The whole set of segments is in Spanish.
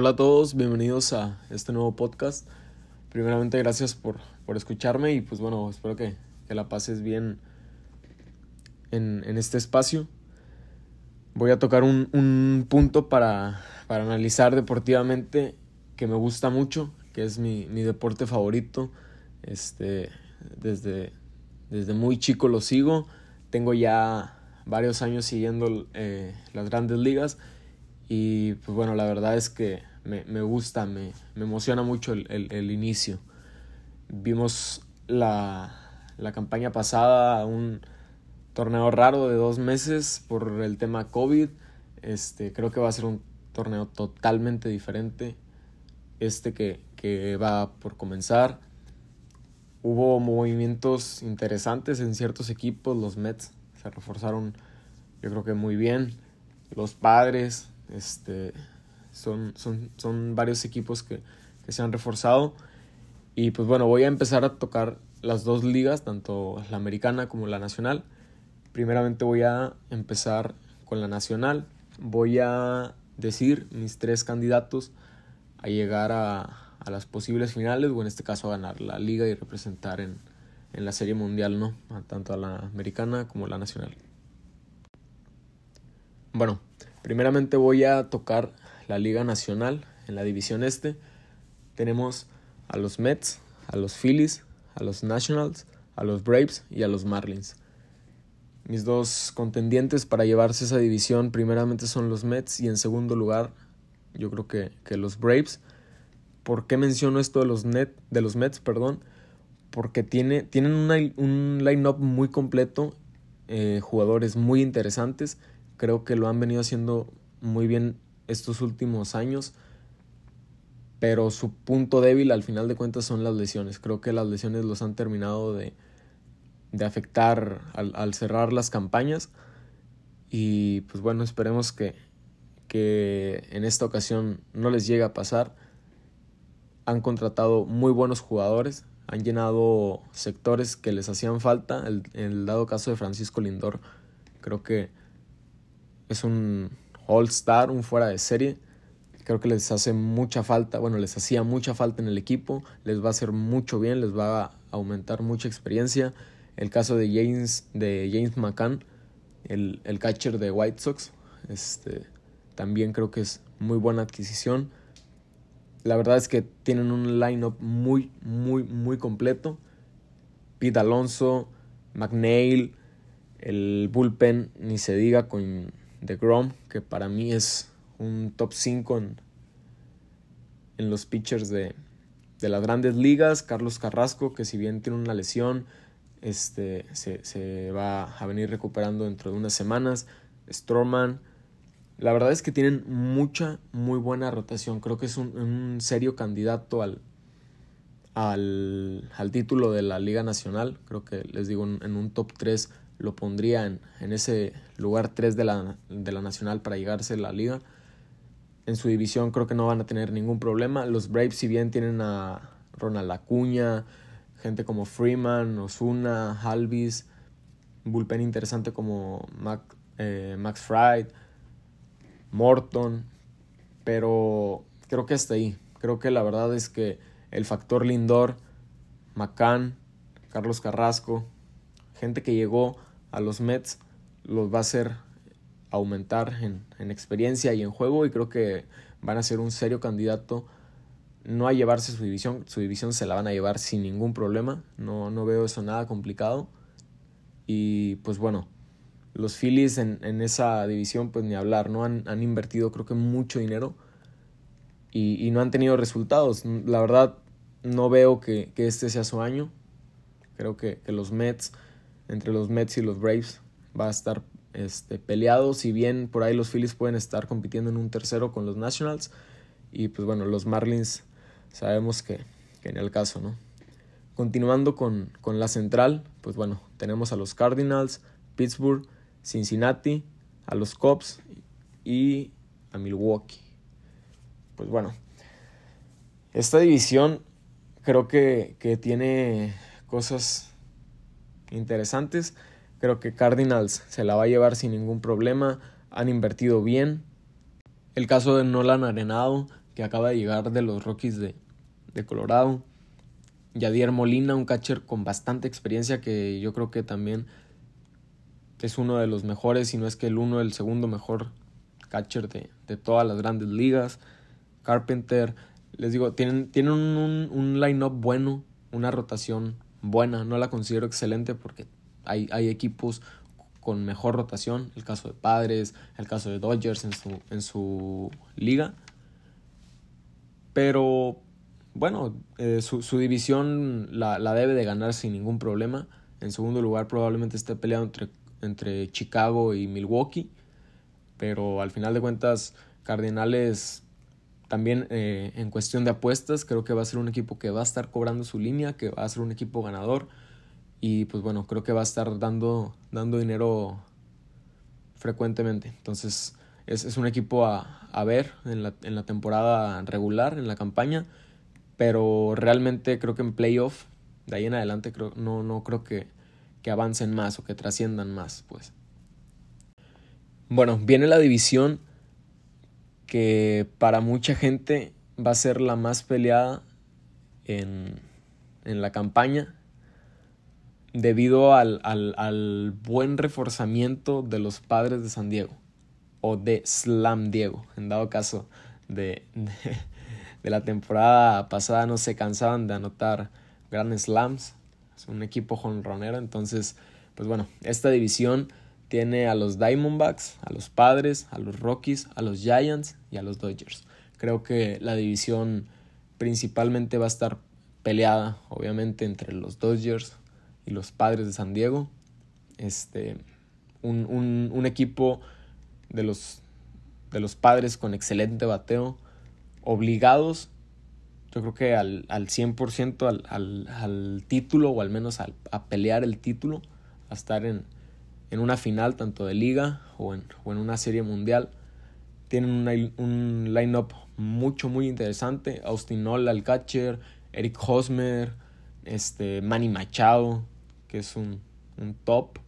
Hola a todos, bienvenidos a este nuevo podcast. Primeramente gracias por, por escucharme y pues bueno, espero que, que la pases bien en, en, este espacio. Voy a tocar un, un punto para, para, analizar deportivamente que me gusta mucho, que es mi, mi deporte favorito. Este, desde, desde muy chico lo sigo, tengo ya varios años siguiendo eh, las grandes ligas y pues bueno, la verdad es que me, me gusta, me, me, emociona mucho el, el, inicio. Vimos la, la, campaña pasada, un torneo raro de dos meses por el tema COVID. Este, creo que va a ser un torneo totalmente diferente. Este que, que va por comenzar. Hubo movimientos interesantes en ciertos equipos. Los Mets se reforzaron, yo creo que muy bien. Los padres, este, son, son, son varios equipos que, que, se han reforzado. Y pues bueno, voy a empezar a tocar las dos ligas, tanto la americana como la nacional. Primeramente voy a empezar con la nacional. Voy a decir mis tres candidatos a llegar a, a las posibles finales, o en este caso a ganar la liga y representar en, en la serie mundial, ¿no? Tanto a la americana como a la nacional. Bueno, Primeramente voy a tocar la Liga Nacional en la División Este. Tenemos a los Mets, a los Phillies, a los Nationals, a los Braves y a los Marlins. Mis dos contendientes para llevarse esa división primeramente son los Mets y en segundo lugar yo creo que, que los Braves. ¿Por qué menciono esto de los, net, de los Mets? Perdón? Porque tiene, tienen un line-up muy completo, eh, jugadores muy interesantes Creo que lo han venido haciendo muy bien estos últimos años. Pero su punto débil al final de cuentas son las lesiones. Creo que las lesiones los han terminado de, de afectar al, al, cerrar las campañas. Y pues bueno, esperemos que, que en esta ocasión no les llegue a pasar. Han contratado muy buenos jugadores, han llenado sectores que les hacían falta. El, en el dado caso de Francisco Lindor, creo que es un all-star, un fuera de serie. Creo que les hace mucha falta, bueno, les hacía mucha falta en el equipo, les va a hacer mucho bien, les va a aumentar mucha experiencia. El caso de James, de James McCann, el, el catcher de White Sox, este, también creo que es muy buena adquisición. La verdad es que tienen un lineup muy, muy, muy completo. Pete Alonso, McNeil, el bullpen, ni se diga con de Grom, que para mí es un top 5 en, en los pitchers de, de, las grandes ligas. Carlos Carrasco, que si bien tiene una lesión, este, se, se va a venir recuperando dentro de unas semanas. Stroman. La verdad es que tienen mucha, muy buena rotación. Creo que es un, un serio candidato al, al, al, título de la Liga Nacional. Creo que les digo en, en un top 3 lo pondría en, en ese lugar 3 de la, de la Nacional para llegarse a la liga. En su división creo que no van a tener ningún problema. Los Braves, si bien tienen a Ronald Acuña, gente como Freeman, Osuna, Halvis, bullpen interesante como eh, Max Fried, Morton, pero creo que hasta ahí. Creo que la verdad es que el factor Lindor, McCann, Carlos Carrasco, gente que llegó a los Mets los va a hacer aumentar en, en, experiencia y en juego y creo que van a ser un serio candidato. No a llevarse su división, su división se la van a llevar sin ningún problema, no, no veo eso nada complicado. Y pues bueno, los Phillies en, en esa división pues ni hablar, ¿no? Han, han invertido creo que mucho dinero y, y, no han tenido resultados, la verdad no veo que, que este sea su año, creo que, que los Mets entre los Mets y los Braves va a estar este, peleado, si bien por ahí los Phillies pueden estar compitiendo en un tercero con los Nationals y pues bueno, los Marlins sabemos que, en el caso, ¿no? Continuando con, con la central, pues bueno, tenemos a los Cardinals, Pittsburgh, Cincinnati, a los Cubs y a Milwaukee. Pues bueno, esta división creo que, que tiene cosas interesantes. Creo que Cardinals se la va a llevar sin ningún problema. Han invertido bien. El caso de Nolan Arenado, que acaba de llegar de los Rockies de, de Colorado. Yadier Molina, un catcher con bastante experiencia que yo creo que también es uno de los mejores, si no es que el uno, el segundo mejor catcher de, de todas las grandes ligas. Carpenter, les digo, tienen, tienen un, un line-up bueno, una rotación buena. No la considero excelente porque hay, hay equipos con mejor rotación. El caso de Padres, el caso de Dodgers en su, en su liga. Pero bueno, eh, su, su, división la, la, debe de ganar sin ningún problema. En segundo lugar probablemente esté peleado entre, entre Chicago y Milwaukee. Pero al final de cuentas, Cardenales también eh, en cuestión de apuestas, creo que va a ser un equipo que va a estar cobrando su línea, que va a ser un equipo ganador. Y pues bueno, creo que va a estar dando, dando dinero frecuentemente. Entonces es, es un equipo a, a ver en la, en la, temporada regular, en la campaña. Pero realmente creo que en playoff, de ahí en adelante, creo, no, no creo que, que avancen más o que trasciendan más. Pues. Bueno, viene la división que para mucha gente va a ser la más peleada en, en la campaña debido al, al, al, buen reforzamiento de los padres de San Diego o de Slam Diego, en dado caso de, de, la temporada pasada no se cansaban de anotar grandes slams, es un equipo jonronero, entonces pues bueno, esta división tiene a los Diamondbacks, a los Padres, a los Rockies, a los Giants y a los Dodgers. Creo que la división principalmente va a estar peleada, obviamente, entre los Dodgers y los Padres de San Diego. Este, un, un, equipo de los, de los Padres con excelente bateo, obligados, yo creo que al, al 100% al, al, al título, o al menos a pelear el título, a estar en, en una final tanto de liga o en, o en una serie mundial. Tienen un, line-up mucho, muy interesante. Austin Nola, el catcher, Eric Hosmer, este, Manny Machado, que es un, un top.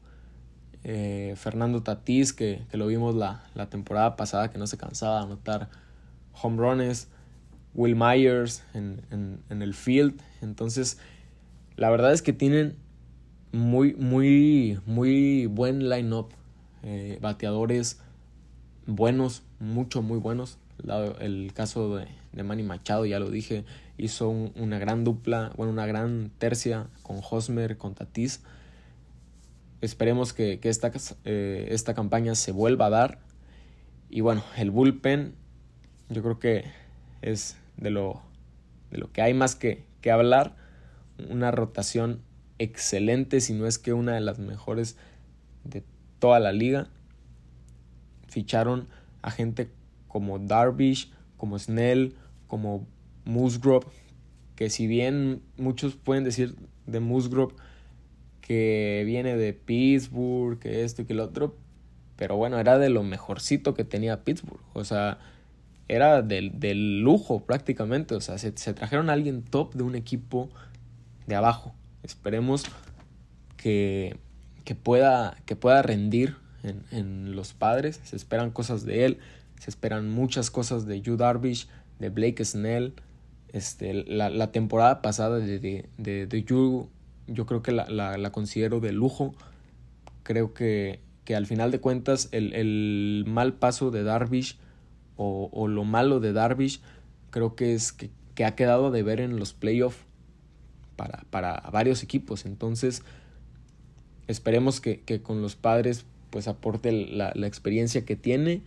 Eh, Fernando Tatís, que, que, lo vimos la, la, temporada pasada, que no se cansaba de anotar home runs. Will Myers en, en el field. Entonces, la verdad es que tienen muy, muy, muy buen line-up. Eh, bateadores buenos, mucho, muy buenos. el caso de, de, Manny Machado, ya lo dije, hizo un, una gran dupla, bueno, una gran tercia con Hosmer, con Tatis. Esperemos que, que esta, eh, esta campaña se vuelva a dar. Y bueno, el bullpen, yo creo que es de lo, de lo que hay más que, que hablar. Una rotación excelente, si no es que una de las mejores de toda la liga. Ficharon a gente como Darvish, como Snell, como Musgrove, que si bien muchos pueden decir de Musgrove que viene de Pittsburgh, que esto y que lo otro, pero bueno, era de lo mejorcito que tenía Pittsburgh, o sea, era del, del lujo prácticamente, o sea, se, se trajeron a alguien top de un equipo de abajo. Esperemos que, que, pueda, que pueda rendir en, en, los padres. Se esperan cosas de él. Se esperan muchas cosas de Yu Darvish, de Blake Snell. Este, la, la temporada pasada de, de, de, de Yu, yo creo que la, la, la, considero de lujo. Creo que, que al final de cuentas el, el mal paso de Darvish o, o, lo malo de Darvish creo que es que, que ha quedado de ver en los playoffs para, varios equipos. Entonces, esperemos que, con los padres pues aporte la, experiencia que tiene,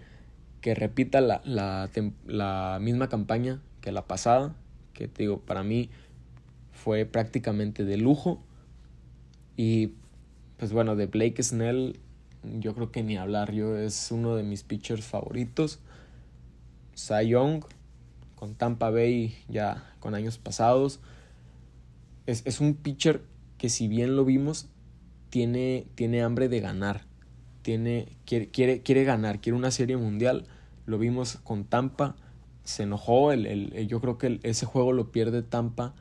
que repita la, misma campaña que la pasada, que digo, para mí fue prácticamente de lujo. Y pues bueno, de Blake Snell, yo creo que ni hablar, yo es uno de mis pitchers favoritos. Cy Young, con Tampa Bay ya con años pasados es, es un pitcher que si bien lo vimos, tiene, tiene hambre de ganar. Tiene, quiere, quiere, quiere ganar, quiere una serie mundial. Lo vimos con Tampa. Se enojó. El, el, yo creo que ese juego lo pierde Tampa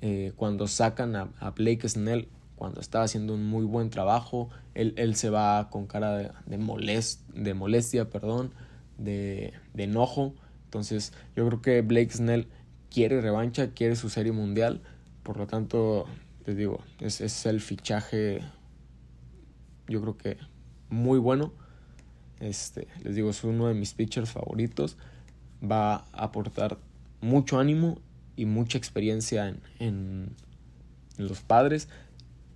eh, cuando sacan a, a, Blake Snell, cuando estaba haciendo un muy buen trabajo. Él, él se va con cara de, de, de molestia, perdón, de, de enojo. Entonces yo creo que Blake Snell quiere revancha, quiere su serie mundial. Por lo tanto, les digo, es, es el fichaje, yo creo que muy bueno. Este, les digo, es uno de mis pitchers favoritos. Va a aportar mucho ánimo y mucha experiencia en, en, los padres.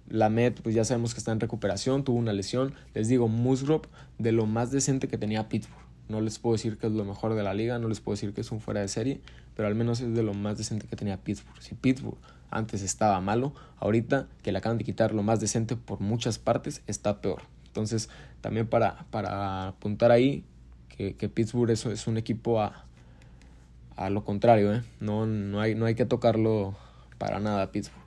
La Met, pues ya sabemos que está en recuperación, tuvo una lesión. Les digo, Musgrove, de lo más decente que tenía Pittsburgh. No les puedo decir que es lo mejor de la liga, no les puedo decir que es un fuera de serie, pero al menos es de lo más decente que tenía Pittsburgh. Si Pittsburgh antes estaba malo, ahorita que le acaban de quitar lo más decente por muchas partes, está peor. Entonces, también para, para apuntar ahí que, que Pittsburgh es, un equipo a, a lo contrario, ¿eh? no, no, hay, no hay que tocarlo para nada Pittsburgh.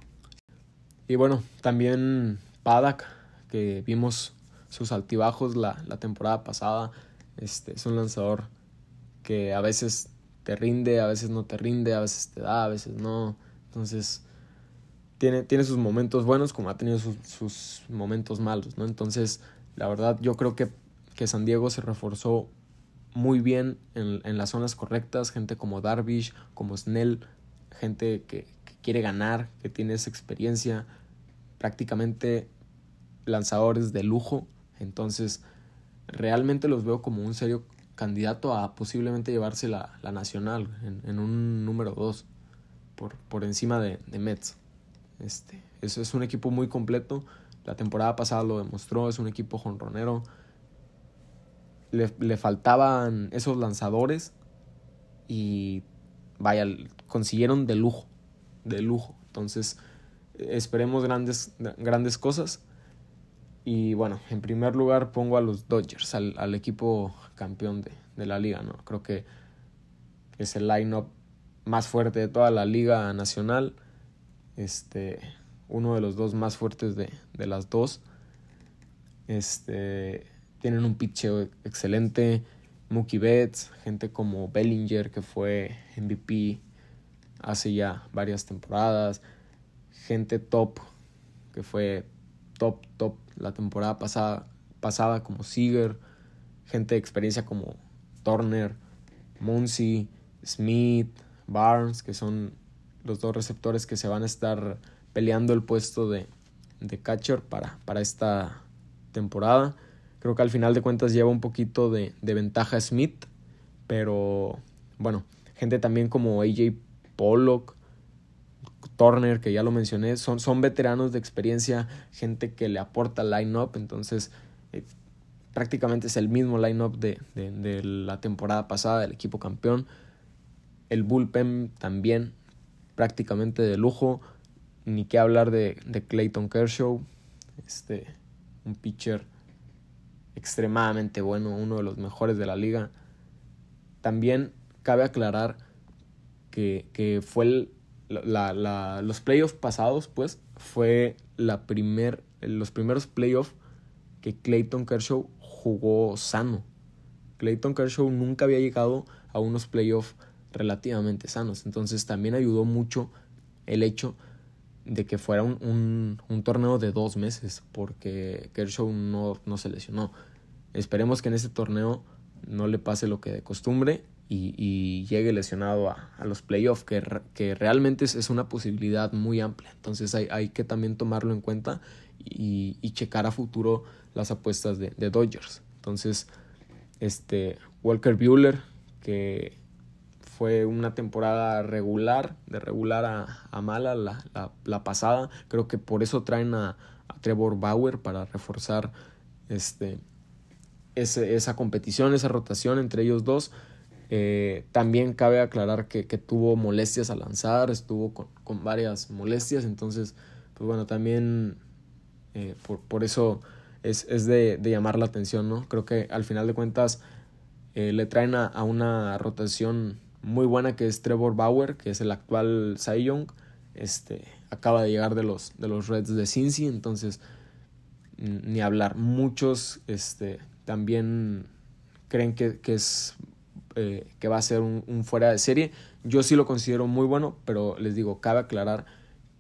Y bueno, también Padak, que vimos sus altibajos la, la temporada pasada, este, es un lanzador que a veces te rinde, a veces no te rinde, a veces te da, a veces no. Entonces, tiene, tiene sus momentos buenos como ha tenido sus, sus momentos malos, ¿no? Entonces, la verdad, yo creo que, que San Diego se reforzó muy bien en, en, las zonas correctas, gente como Darvish, como Snell, gente que, que, quiere ganar, que tiene esa experiencia, prácticamente lanzadores de lujo, entonces realmente los veo como un serio candidato a posiblemente llevarse la, la nacional en, un número 2 por, por encima de, de Mets. Este, eso es un equipo muy completo, la temporada pasada lo demostró, es un equipo jonronero, le, le faltaban esos lanzadores y vaya, consiguieron de lujo, de lujo. Entonces, esperemos grandes, grandes cosas. Y bueno, en primer lugar pongo a los Dodgers, al, al equipo campeón de, de, la liga, ¿no? Creo que es el line-up más fuerte de toda la liga nacional. Este, uno de los dos más fuertes de, de las dos. Este, tienen un pitcheo excelente. Mookie Betts, gente como Bellinger, que fue MVP hace ya varias temporadas. Gente top, que fue top, top la temporada pasada, pasada como Seager. Gente de experiencia como Turner, Muncy, Smith, Barnes, que son los dos receptores que se van a estar peleando el puesto de, de catcher para, para esta temporada. Creo que al final de cuentas lleva un poquito de, de ventaja Smith, pero bueno, gente también como AJ Pollock, Turner, que ya lo mencioné, son, son veteranos de experiencia, gente que le aporta line-up, entonces eh, prácticamente es el mismo line-up de, de, la temporada pasada del equipo campeón. El bullpen también prácticamente de lujo, ni qué hablar de, de Clayton Kershaw, este, un pitcher extremadamente bueno, uno de los mejores de la liga. También cabe aclarar que, que fue el, la, la, los playoffs pasados, pues, fue la primer, los primeros playoffs que Clayton Kershaw jugó sano. Clayton Kershaw nunca había llegado a unos playoffs relativamente sanos. Entonces también ayudó mucho el hecho de que fuera un, un, torneo de dos meses, porque Kershaw no, no se lesionó. Esperemos que en este torneo no le pase lo que de costumbre y, llegue lesionado a, los playoffs, que, que realmente es, es, una posibilidad muy amplia. Entonces hay, hay que también tomarlo en cuenta y, checar a futuro las apuestas de, Dodgers. Entonces, este Walker Bueller, que fue una temporada regular, de regular a, mala la, la, pasada. Creo que por eso traen a, Trevor Bauer para reforzar este, esa competición, esa rotación entre ellos dos. Eh, también cabe aclarar que, que, tuvo molestias al lanzar, estuvo con, con varias molestias, entonces, pues bueno, también eh, por, por, eso es, es de, de, llamar la atención, ¿no? Creo que al final de cuentas eh, le traen a, a, una rotación muy buena que es Trevor Bauer, que es el actual Cy Young, este, acaba de llegar de los, de los Reds de Cincy, entonces ni hablar, muchos este, también creen que, que es eh, que va a ser un, fuera de serie. Yo sí lo considero muy bueno, pero les digo, cabe aclarar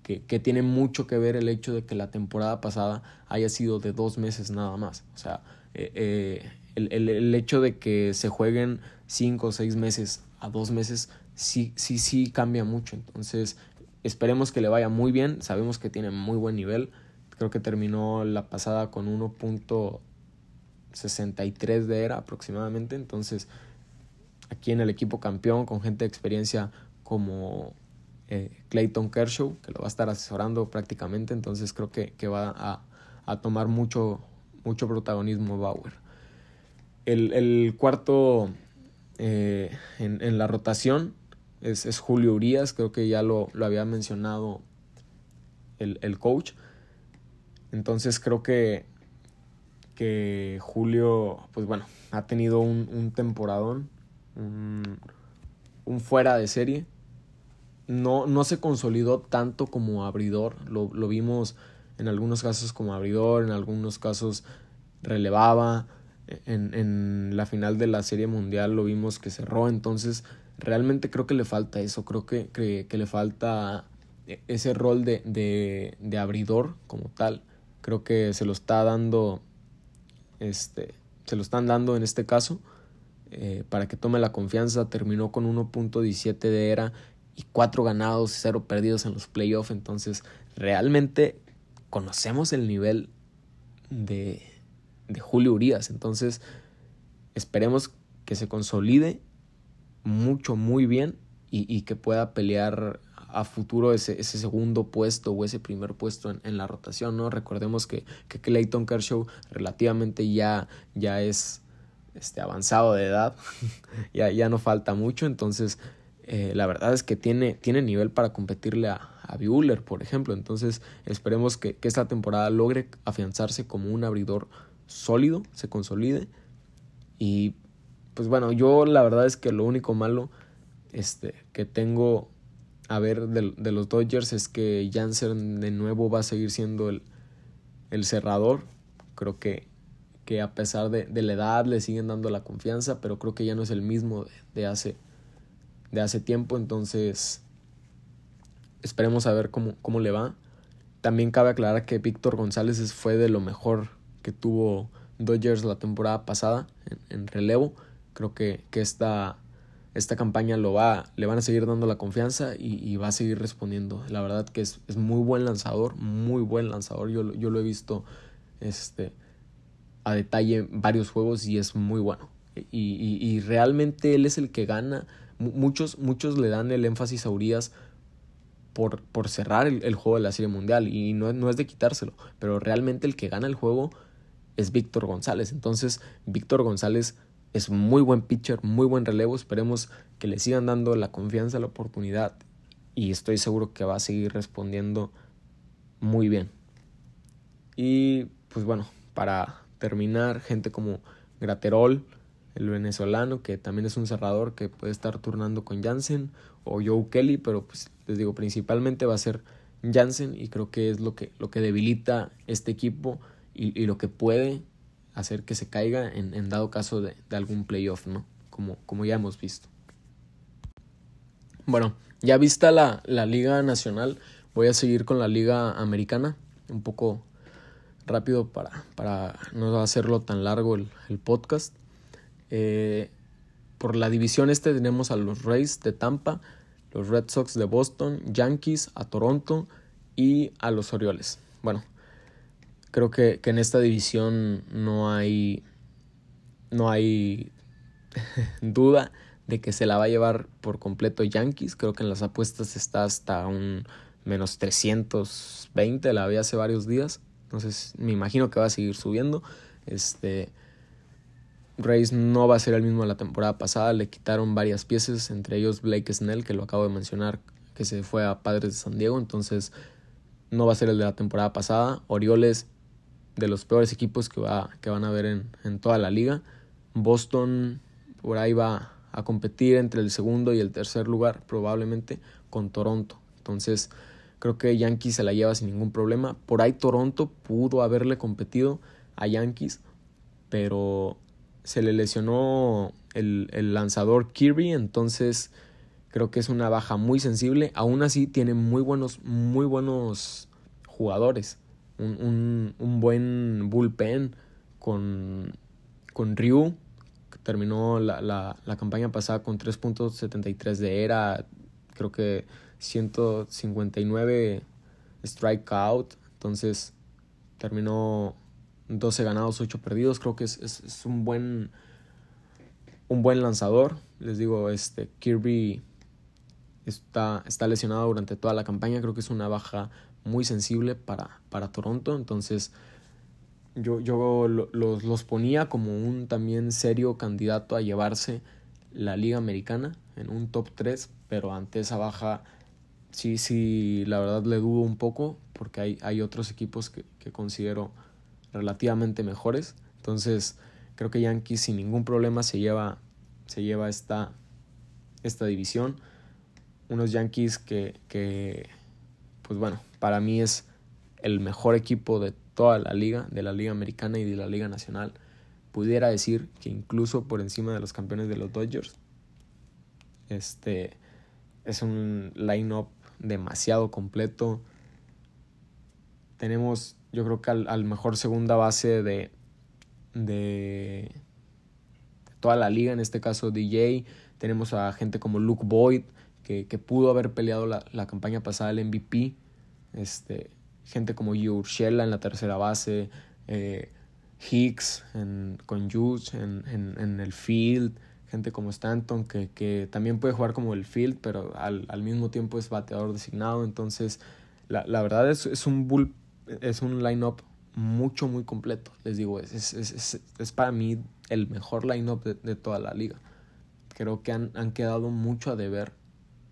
que, que, tiene mucho que ver el hecho de que la temporada pasada haya sido de dos meses nada más. O sea, eh, eh, el, el, el, hecho de que se jueguen cinco o seis meses a dos meses sí, sí, sí cambia mucho. Entonces, esperemos que le vaya muy bien. Sabemos que tiene muy buen nivel. Creo que terminó la pasada con 1.63 de era aproximadamente. Entonces, aquí en el equipo campeón, con gente de experiencia como eh, Clayton Kershaw, que lo va a estar asesorando prácticamente. Entonces, creo que, que va a, a, tomar mucho, mucho protagonismo Bauer. El, el cuarto eh, en, en, la rotación es, es, Julio Urias, creo que ya lo, lo había mencionado el, el, coach. Entonces creo que, que Julio, pues bueno, ha tenido un, un temporadón, un, fuera de serie. No, no se consolidó tanto como abridor, lo, lo vimos en algunos casos como abridor, en algunos casos relevaba, en, en, la final de la Serie Mundial lo vimos que cerró, entonces realmente creo que le falta eso, creo que, que, que le falta ese rol de, de, de, abridor como tal, creo que se lo está dando, este, se lo están dando en este caso, eh, para que tome la confianza, terminó con 1.17 de era y 4 ganados y 0 perdidos en los playoffs, entonces realmente conocemos el nivel de, de Julio Urias. Entonces, esperemos que se consolide mucho, muy bien y, que pueda pelear a futuro ese, ese, segundo puesto o ese primer puesto en, la rotación, ¿no? Recordemos que, que Clayton Kershaw relativamente ya, ya es este, avanzado de edad, ya, ya no falta mucho, entonces eh, la verdad es que tiene, tiene nivel para competirle a, a Bueller, por ejemplo, entonces esperemos que, que esta temporada logre afianzarse como un abridor sólido, se consolide. Y pues bueno, yo la verdad es que lo único malo este, que tengo a ver de, los Dodgers es que Jansen de nuevo va a seguir siendo el, el cerrador. Creo que, que a pesar de, de, la edad le siguen dando la confianza, pero creo que ya no es el mismo de, hace, de hace tiempo. Entonces, esperemos a ver cómo, cómo le va. También cabe aclarar que Víctor González fue de lo mejor que tuvo Dodgers la temporada pasada en, relevo. Creo que, que esta, esta, campaña lo va, le van a seguir dando la confianza y, va a seguir respondiendo. La verdad que es, es, muy buen lanzador, muy buen lanzador. Yo, yo lo he visto este, a detalle varios juegos y es muy bueno. Y, y, realmente él es el que gana. Muchos, muchos le dan el énfasis a Urias por, por cerrar el, el, juego de la Serie Mundial y no, no es de quitárselo, pero realmente el que gana el juego es Víctor González. Entonces, Víctor González es muy buen pitcher, muy buen relevo. Esperemos que le sigan dando la confianza, la oportunidad. Y estoy seguro que va a seguir respondiendo muy bien. Y pues bueno, para terminar, gente como Graterol, el venezolano, que también es un cerrador que puede estar turnando con Jansen o Joe Kelly, pero pues les digo, principalmente va a ser Jansen y creo que es lo que, lo que debilita este equipo y, lo que puede hacer que se caiga en, dado caso de, algún playoff, ¿no? Como, como ya hemos visto. Bueno, ya vista la, la Liga Nacional, voy a seguir con la Liga Americana, un poco rápido para, para no hacerlo tan largo el, podcast. Eh, por la división este tenemos a los Rays de Tampa, los Red Sox de Boston, Yankees, a Toronto y a los Orioles. Bueno, Creo que, que en esta división no hay, no hay duda de que se la va a llevar por completo Yankees. Creo que en las apuestas está hasta un menos 320, la había hace varios días. Entonces me imagino que va a seguir subiendo. Este Rays no va a ser el mismo de la temporada pasada. Le quitaron varias piezas, entre ellos Blake Snell, que lo acabo de mencionar, que se fue a Padres de San Diego. Entonces no va a ser el de la temporada pasada. Orioles de los peores equipos que, va, que van a ver en, en toda la liga. Boston por ahí va a competir entre el segundo y el tercer lugar, probablemente con Toronto. Entonces, creo que Yankees se la lleva sin ningún problema. Por ahí Toronto pudo haberle competido a Yankees, pero se le lesionó el, el lanzador Kirby, entonces creo que es una baja muy sensible. Aún así tiene muy buenos, muy buenos jugadores un, un, buen bullpen con, con Ryu, terminó la, la, la campaña pasada con 3.73 de era, creo que 159 strikeout, entonces terminó 12 ganados, 8 perdidos, creo que es, es, un buen un buen lanzador, les digo, este Kirby está, está lesionado durante toda la campaña, creo que es una baja muy sensible para, para Toronto, entonces yo, yo los, los ponía como un también serio candidato a llevarse la liga americana en un top 3, pero ante esa baja sí, sí, la verdad le dudo un poco porque hay, hay otros equipos que, que considero relativamente mejores. Entonces creo que Yankees sin ningún problema se lleva, se lleva esta, esta división. Unos Yankees que, que, pues bueno, para mí es el mejor equipo de toda la liga, de la liga americana y de la liga nacional, pudiera decir que incluso por encima de los campeones de los Dodgers. Este es un line-up demasiado completo. Tenemos, yo creo que al, mejor segunda base de, de toda la liga, en este caso DJ. Tenemos a gente como Luke Boyd, que, que pudo haber peleado la, la, campaña pasada el MVP. Este, gente como Urshela en la tercera base, eh, Hicks con Juice en, en, en, el field, gente como Stanton que, que, también puede jugar como el field, pero al, al mismo tiempo es bateador designado. Entonces, la, la verdad es, es un bull, es un line-up mucho, muy completo. Les digo, es, es, es, es para mí el mejor line-up de, de, toda la liga. Creo que han, han quedado mucho a deber,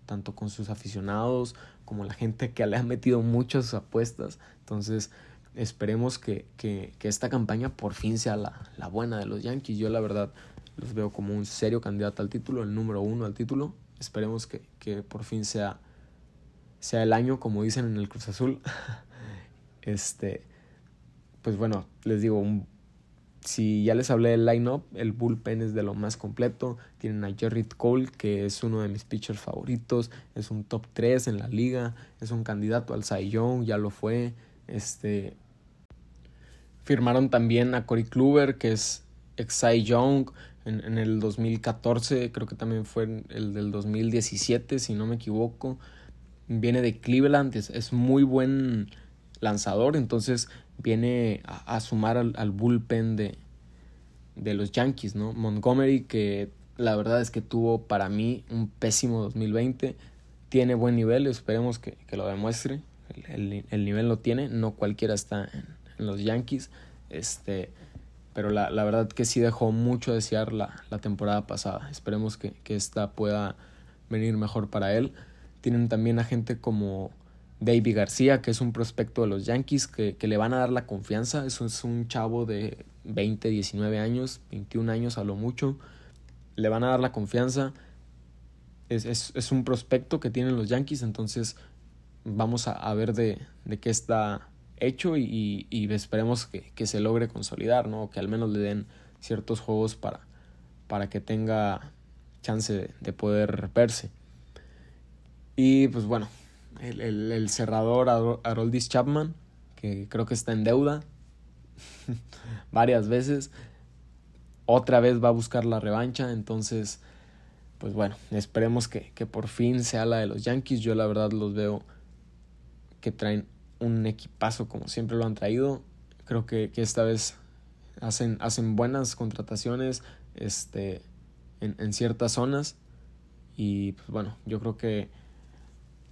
tanto con sus aficionados como la gente que le ha metido muchas apuestas. Entonces, esperemos que, que, que esta campaña por fin sea la, la, buena de los Yankees. Yo la verdad los veo como un serio candidato al título, el número uno al título. Esperemos que, que por fin sea, sea el año, como dicen en el Cruz Azul. este, pues bueno, les digo, un si ya les hablé del line-up, el bullpen es de lo más completo. Tienen a Jerry Cole, que es uno de mis pitchers favoritos. Es un top 3 en la liga. Es un candidato al Cy Young, ya lo fue. Este, firmaron también a Corey Kluber, que es ex Cy Young en, el 2014. Creo que también fue el del 2017, si no me equivoco. Viene de Cleveland, es, muy buen lanzador. Entonces viene a, sumar al, al, bullpen de, de los Yankees, ¿no? Montgomery, que la verdad es que tuvo para mí un pésimo 2020, tiene buen nivel, esperemos que, que lo demuestre, el, el, el, nivel lo tiene, no cualquiera está en los Yankees, este, pero la, la, verdad que sí dejó mucho desear la, la temporada pasada, esperemos que, que esta pueda venir mejor para él. Tienen también a gente como David García, que es un prospecto de los Yankees, que, que, le van a dar la confianza. Es un chavo de 20, 19 años, 21 años a lo mucho. Le van a dar la confianza. Es, es, es un prospecto que tienen los Yankees, entonces vamos a, a ver de, de, qué está hecho y, esperemos que, se logre consolidar, ¿no? que al menos le den ciertos juegos para, para que tenga chance de, de poder verse. Y pues bueno, el, el, el cerrador Haroldis Chapman, que creo que está en deuda varias veces. Otra vez va a buscar la revancha, entonces, pues bueno, esperemos que, que por fin sea la de los Yankees. Yo la verdad los veo que traen un equipazo como siempre lo han traído. Creo que, que esta vez hacen, hacen buenas contrataciones este, en, en ciertas zonas. Y pues bueno, yo creo que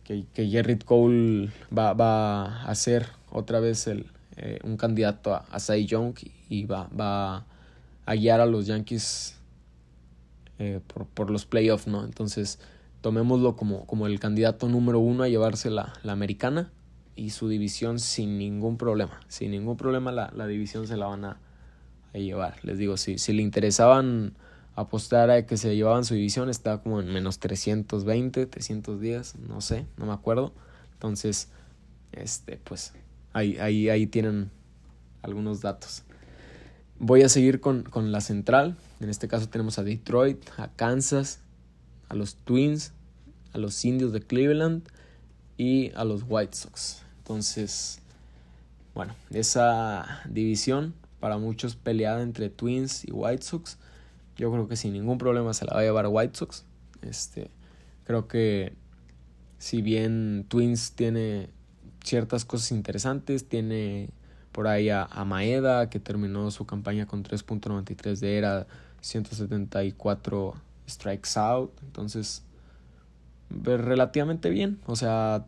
que, que Cole va, va, a ser otra vez el, eh, un candidato a, a Cy Young y va, va a guiar a los Yankees eh, por, por, los playoffs, ¿no? Entonces, tomémoslo como, como el candidato número uno a llevarse la, la americana y su división sin ningún problema. Sin ningún problema la, la división se la van a, llevar. Les digo, si, si le interesaban apostar a que se llevaban su división estaba como en menos 320, 310, no sé, no me acuerdo. Entonces, este, pues ahí, ahí, ahí tienen algunos datos. Voy a seguir con, con la central. En este caso tenemos a Detroit, a Kansas, a los Twins, a los Indios de Cleveland y a los White Sox. Entonces, bueno, esa división para muchos peleada entre Twins y White Sox yo creo que sin ningún problema se la va a llevar a White Sox. Este, creo que si bien Twins tiene ciertas cosas interesantes, tiene por ahí a, Maeda que terminó su campaña con 3.93 de era, 174 strikes out, entonces pues, relativamente bien, o sea,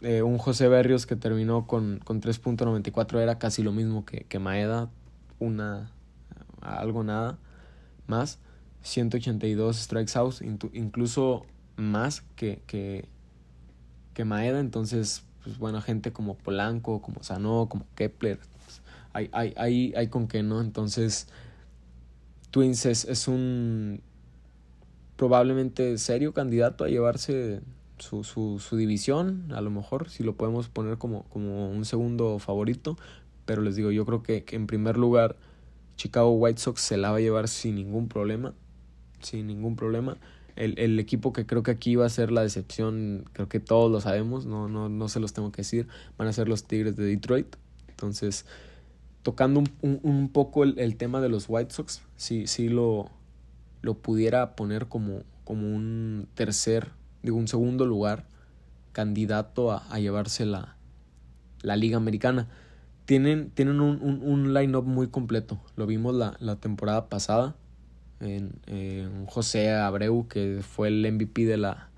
eh, un José Berrios que terminó con, con 3.94 era casi lo mismo que, que Maeda, una algo nada más, 182 strikes out, incluso más que, que, que Maeda, entonces, pues bueno, gente como Polanco, como Sano, como Kepler, pues, hay, hay, hay, hay con qué, ¿no? Entonces, Twins es, es un probablemente serio candidato a llevarse su, su, su, división, a lo mejor, si lo podemos poner como, como un segundo favorito, pero les digo, yo creo que, en primer lugar Chicago White Sox se la va a llevar sin ningún problema, sin ningún problema. El, el, equipo que creo que aquí va a ser la decepción, creo que todos lo sabemos, no, no, no se los tengo que decir, van a ser los Tigres de Detroit. Entonces, tocando un, un, un poco el, el, tema de los White Sox, sí lo, lo pudiera poner como, como un tercer, digo, un segundo lugar candidato a, llevarse la, la Liga Americana tienen, tienen un, un, line-up muy completo. Lo vimos la, la temporada pasada en, José Abreu, que fue el MVP de la,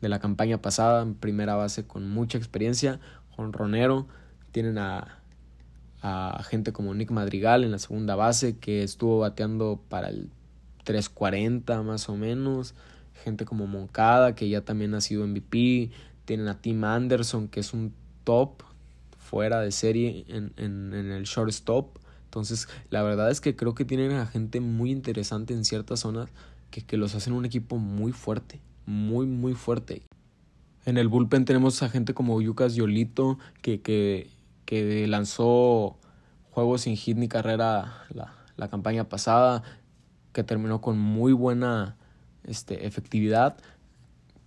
de la campaña pasada, en primera base con mucha experiencia. Ronero, tienen a, a gente como Nick Madrigal en la segunda base, que estuvo bateando para el 340 más o menos. Gente como Moncada, que ya también ha sido MVP. Tienen a Tim Anderson, que es un top fuera de serie en, en, en el shortstop. Entonces, la verdad es que creo que tienen a gente muy interesante en ciertas zonas que, que los hacen un equipo muy fuerte, muy, muy fuerte. En el bullpen tenemos a gente como Yucas Yolito, que, que, que lanzó juegos sin hit ni carrera la, la, campaña pasada, que terminó con muy buena este, efectividad.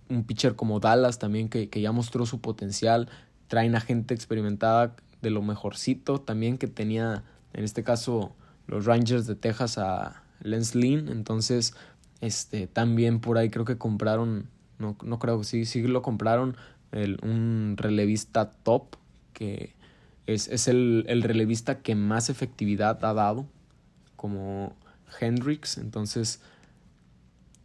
Un pitcher como Dallas también, que, que ya mostró su potencial. Traen a gente experimentada de lo mejorcito también que tenía en este caso los Rangers de Texas a Lance Lynn. Entonces este también por ahí creo que compraron no, no creo sí sí lo compraron el, un relevista top que es, es el, el relevista que más efectividad ha dado como Hendrix entonces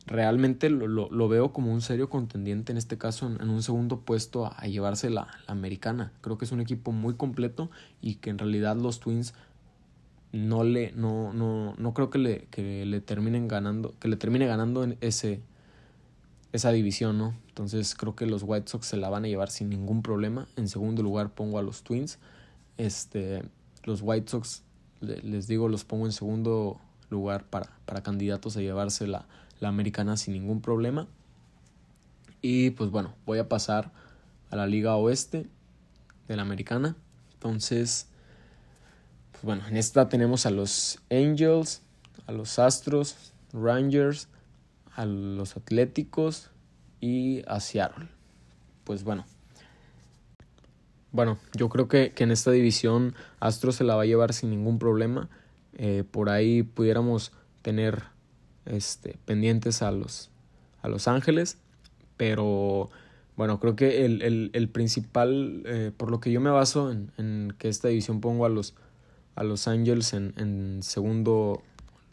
realmente lo, lo, lo, veo como un serio contendiente en este caso en, un segundo puesto a, llevarse la, americana. Creo que es un equipo muy completo y que en realidad los Twins no le no no no creo que le que le terminen ganando que le termine ganando en ese esa división, ¿no? Entonces creo que los White Sox se la van a llevar sin ningún problema. En segundo lugar pongo a los Twins. Este los White Sox les digo los pongo en segundo lugar para para candidatos a llevarse la la americana sin ningún problema. Y pues bueno, voy a pasar a la liga oeste de la americana. Entonces, pues bueno, en esta tenemos a los Angels, a los Astros, Rangers, a los Atléticos y a Seattle. Pues bueno. Bueno, yo creo que, que en esta división Astros se la va a llevar sin ningún problema. Eh, por ahí pudiéramos tener este, pendientes a los, a los Ángeles, pero bueno, creo que el, el, el principal, eh, por lo que yo me baso en, en, que esta división pongo a los, a los en, en segundo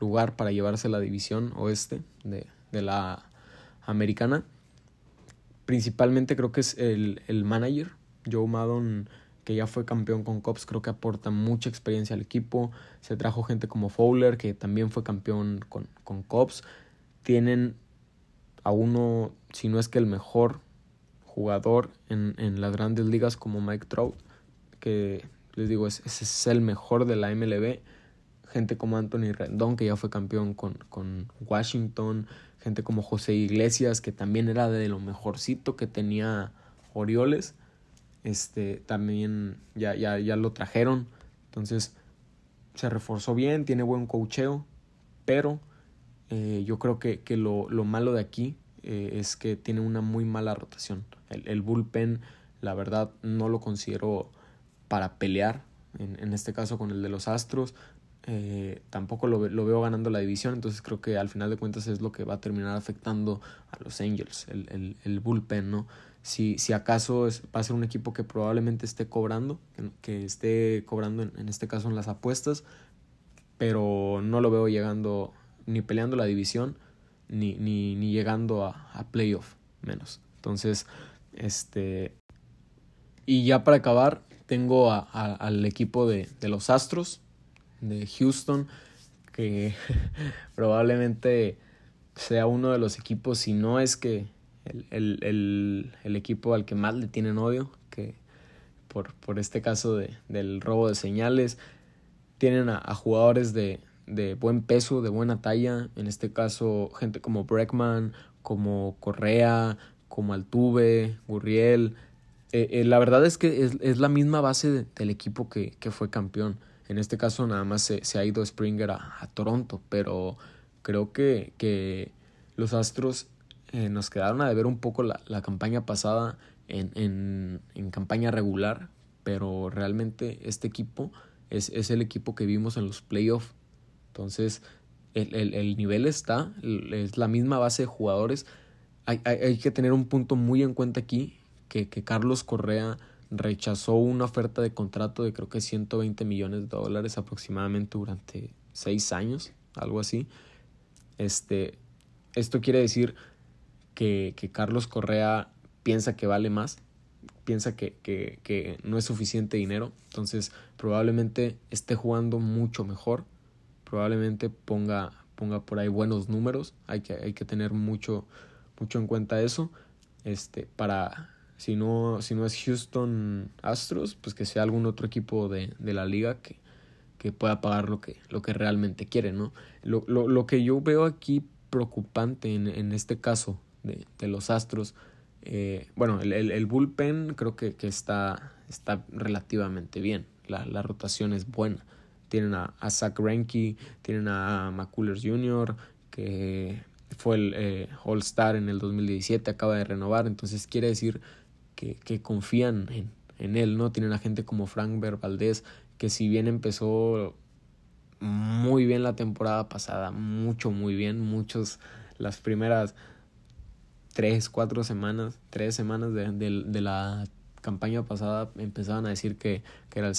lugar para llevarse la división oeste de, de la americana. Principalmente creo que es el, el manager, Joe Maddon que ya fue campeón con Cops, creo que aporta mucha experiencia al equipo. Se trajo gente como Fowler, que también fue campeón con, con Cops. Tienen a uno, si no es que el mejor jugador en, en las grandes ligas como Mike Trout, que les digo, ese es el mejor de la MLB. Gente como Anthony Rendón, que ya fue campeón con, con Washington. Gente como José Iglesias, que también era de lo mejorcito que tenía Orioles este, también ya, ya, ya lo trajeron. Entonces se reforzó bien, tiene buen cocheo, pero eh, yo creo que, que lo, lo, malo de aquí eh, es que tiene una muy mala rotación. El, el, bullpen, la verdad, no lo considero para pelear, en, en este caso con el de los Astros. eh, tampoco lo, lo, veo ganando la división, entonces creo que al final de cuentas es lo que va a terminar afectando a los Angels, el, el, el bullpen, ¿no? Si, si acaso es, va a ser un equipo que probablemente esté cobrando, que, esté cobrando en, este caso en las apuestas, pero no lo veo llegando ni peleando la división, ni, ni, llegando a, a playoff, menos. Entonces, este... Y ya para acabar, tengo a, al equipo de los Astros, de Houston, que probablemente sea uno de los equipos, si no es que el, el, el, el, equipo al que más le tienen odio, que por, por este caso de, del robo de señales, tienen a, a jugadores de, de, buen peso, de buena talla, en este caso gente como Breckman, como Correa, como Altuve, Gurriel. Eh, eh, la verdad es que es, es la misma base del equipo que, que fue campeón. En este caso nada más se, se ha ido Springer a, a, Toronto, pero creo que, que los Astros eh, nos quedaron a deber un poco la, la campaña pasada en, en, en, campaña regular, pero realmente este equipo es, es el equipo que vimos en los playoffs. Entonces el, el, el nivel está, es la misma base de jugadores. Hay, hay, hay que tener un punto muy en cuenta aquí, que, que Carlos Correa rechazó una oferta de contrato de creo que 120 millones de dólares aproximadamente durante seis años, algo así. Este, esto quiere decir que, Carlos Correa piensa que vale más, piensa que, que, que no es suficiente dinero, entonces probablemente esté jugando mucho mejor, probablemente ponga, ponga por ahí buenos números, hay que, hay que tener mucho, mucho en cuenta eso, este, para si no, si no es Houston Astros, pues que sea algún otro equipo de, de la liga que, que pueda pagar lo que, lo que realmente quiere, ¿no? Lo, lo, lo que yo veo aquí preocupante en, en este caso de, los Astros, eh, bueno, el, el, bullpen creo que, que está, está relativamente bien, la, la rotación es buena. Tienen a, Zach Greinke, tienen a McCullers Jr., que fue el eh, All Star en el 2017, acaba de renovar, entonces quiere decir que, que confían en, en, él, ¿no? Tienen a gente como Frank Valdez, que si bien empezó muy bien la temporada pasada, mucho, muy bien, muchos, las primeras tres, cuatro semanas, tres semanas de, de, de la campaña pasada empezaban a decir que, que era el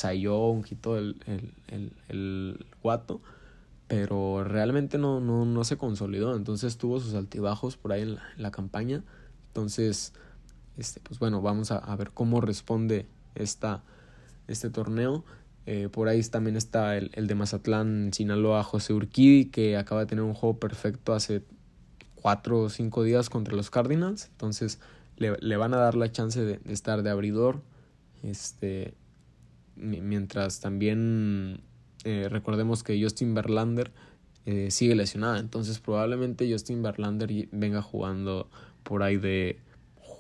y todo el, el, el, el guato, pero realmente no, no, no se consolidó, entonces tuvo sus altibajos por ahí en la, campaña, entonces este, pues bueno, vamos a, a ver cómo responde esta, este torneo. Eh, por ahí también está el, el, de Mazatlán, Sinaloa, José Urquidi, que acaba de tener un juego perfecto hace cuatro o cinco días contra los Cardinals. Entonces le, le van a dar la chance de, estar de abridor. Este, mientras también eh, recordemos que Justin Verlander eh, sigue lesionado. Entonces probablemente Justin Verlander venga jugando por ahí de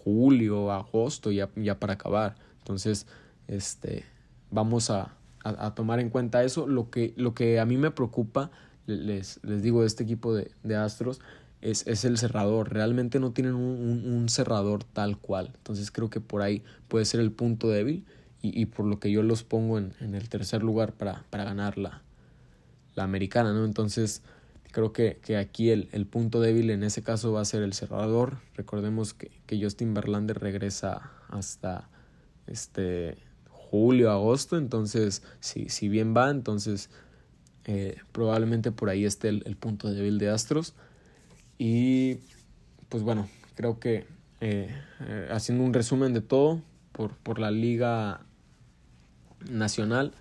julio, agosto, ya, ya para acabar. Entonces, este, vamos a, a, a, tomar en cuenta eso. Lo que, lo que a mí me preocupa, les, les digo, de este equipo de, de Astros, es, es, el cerrador. Realmente no tienen un, un, cerrador tal cual. Entonces creo que por ahí puede ser el punto débil y, y por lo que yo los pongo en, en el tercer lugar para, para ganar la, la americana, ¿no? Entonces Creo que, que aquí el, el, punto débil en ese caso va a ser el cerrador. Recordemos que, que Justin Verlander regresa hasta este julio, agosto. Entonces, si, si bien va, entonces eh, probablemente por ahí esté el, el, punto débil de Astros. Y pues bueno, creo que eh, eh, haciendo un resumen de todo por, por la liga nacional.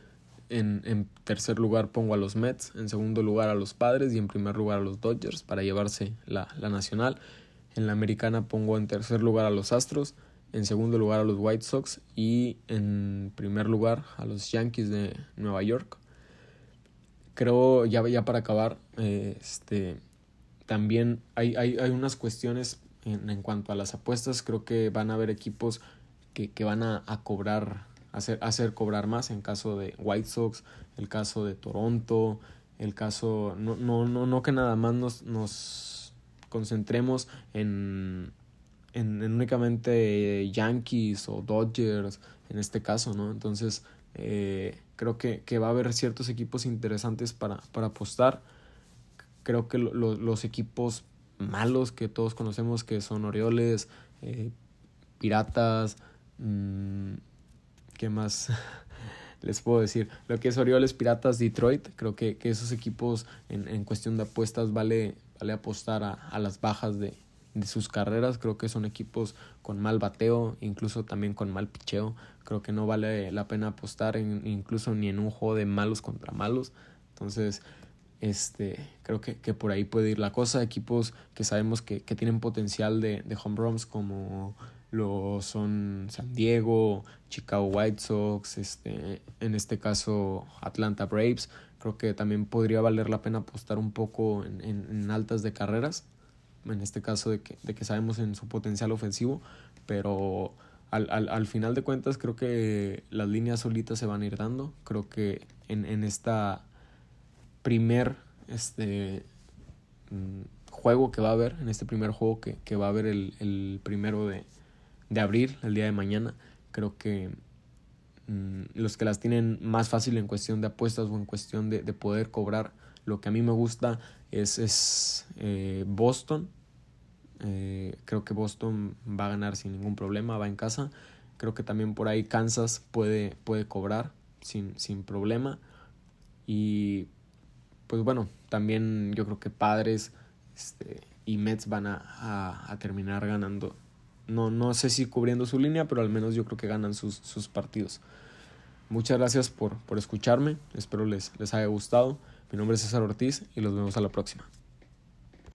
En, en, tercer lugar pongo a los Mets, en segundo lugar a los Padres y en primer lugar a los Dodgers para llevarse la, la nacional. En la americana pongo en tercer lugar a los Astros, en segundo lugar a los White Sox y en primer lugar a los Yankees de Nueva York. Creo, ya, ya para acabar, eh, este, también hay, hay, hay unas cuestiones en, en, cuanto a las apuestas. Creo que van a haber equipos que, que van a, a cobrar hacer, hacer cobrar más en caso de White Sox, el caso de Toronto, el caso, no, no, no, no que nada más nos, nos concentremos en, en, en, únicamente Yankees o Dodgers en este caso, ¿no? Entonces Eh, creo que, va a haber ciertos equipos interesantes para, para apostar. Creo que los equipos malos que todos conocemos, que son Orioles, eh, Piratas, mmm, ¿qué más les puedo decir? Lo que es Orioles, Piratas, Detroit, creo que, esos equipos en, en, cuestión de apuestas vale, vale apostar a, a las bajas de, de sus carreras. Creo que son equipos con mal bateo, incluso también con mal picheo. Creo que no vale la pena apostar en, incluso ni en un juego de malos contra malos. Entonces, este, creo que, que por ahí puede ir la cosa. Equipos que sabemos que, que tienen potencial de, de home runs como lo son San Diego, Chicago White Sox, este, en este caso Atlanta Braves. Creo que también podría valer la pena apostar un poco en, en altas de carreras en este caso de que, de que sabemos en su potencial ofensivo, pero al, al, al, final de cuentas creo que las líneas solitas se van a ir dando, creo que en, en esta primer este, mm, juego que va a haber, en este primer juego que, que va a haber el, el primero de, de abril, el día de mañana, creo que mm, los que las tienen más fácil en cuestión de apuestas o en cuestión de, de poder cobrar lo que a mí me gusta es, es eh, Boston. Eh, creo que Boston va a ganar sin ningún problema, va en casa. Creo que también por ahí Kansas puede, puede cobrar sin, sin problema. Y pues bueno, también yo creo que Padres este, y Mets van a, a, terminar ganando. No, no sé si cubriendo su línea, pero al menos yo creo que ganan sus, sus partidos. Muchas gracias por, por escucharme. Espero les, les haya gustado. Mi nombre es César Ortiz y los vemos a la próxima.